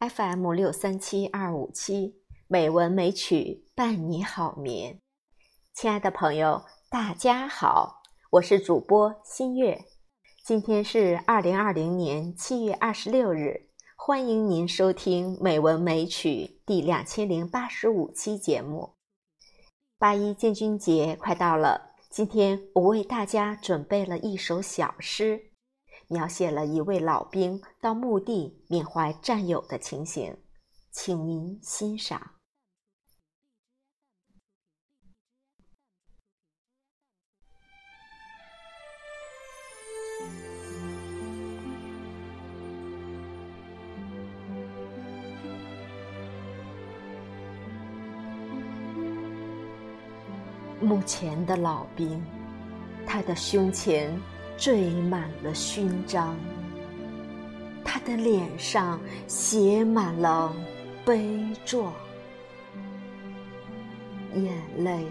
FM 六三七二五七美文美曲伴你好眠。亲爱的朋友，大家好，我是主播新月。今天是二零二零年七月二十六日，欢迎您收听《美文美曲》第两千零八十五期节目。八一建军节快到了，今天我为大家准备了一首小诗。描写了一位老兵到墓地缅怀战友的情形，请您欣赏。墓前的老兵，他的胸前。缀满了勋章，他的脸上写满了悲壮，眼泪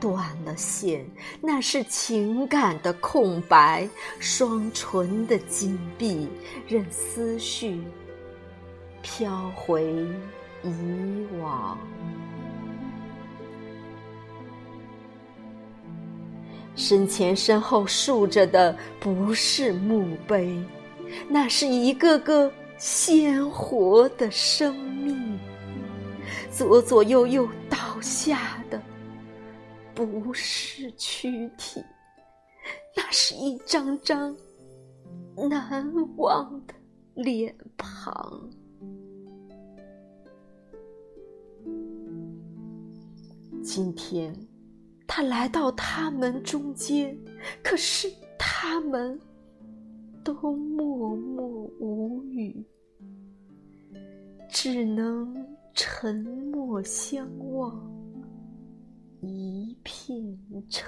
断了线，那是情感的空白，双唇的紧闭，任思绪飘回以往。身前身后竖着的不是墓碑，那是一个个鲜活的生命。左左右右倒下的不是躯体，那是一张张难忘的脸庞。今天。他来到他们中间，可是他们都默默无语，只能沉默相望，一片沉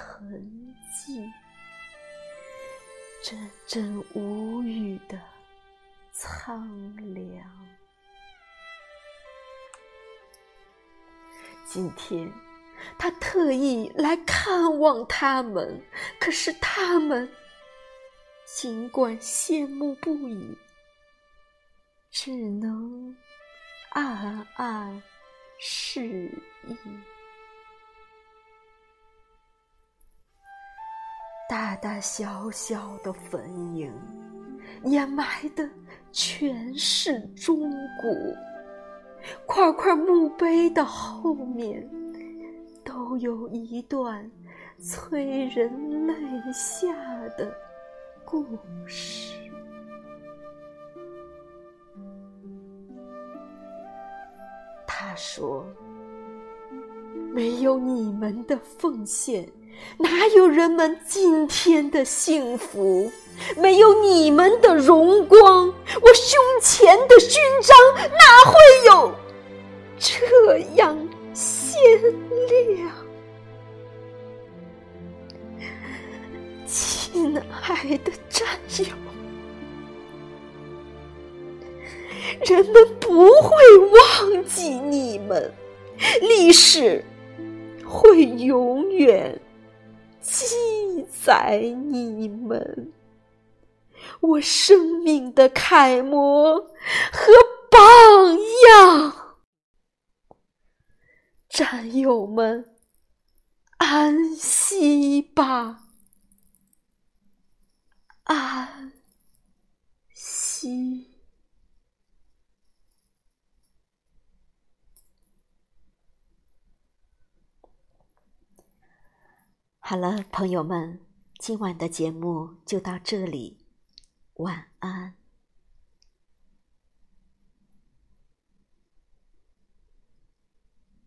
寂，阵阵无语的苍凉。今天。他特意来看望他们，可是他们尽管羡慕不已，只能暗暗示意。大大小小的坟茔，掩埋的全是钟鼓，块块墓碑的后面。都有一段催人泪下的故事。他说：“没有你们的奉献，哪有人们今天的幸福？没有你们的荣光，我亲爱的战友，人们不会忘记你们，历史会永远记载你们，我生命的楷模和榜样。战友们，安息吧，安息。好了，朋友们，今晚的节目就到这里，晚安。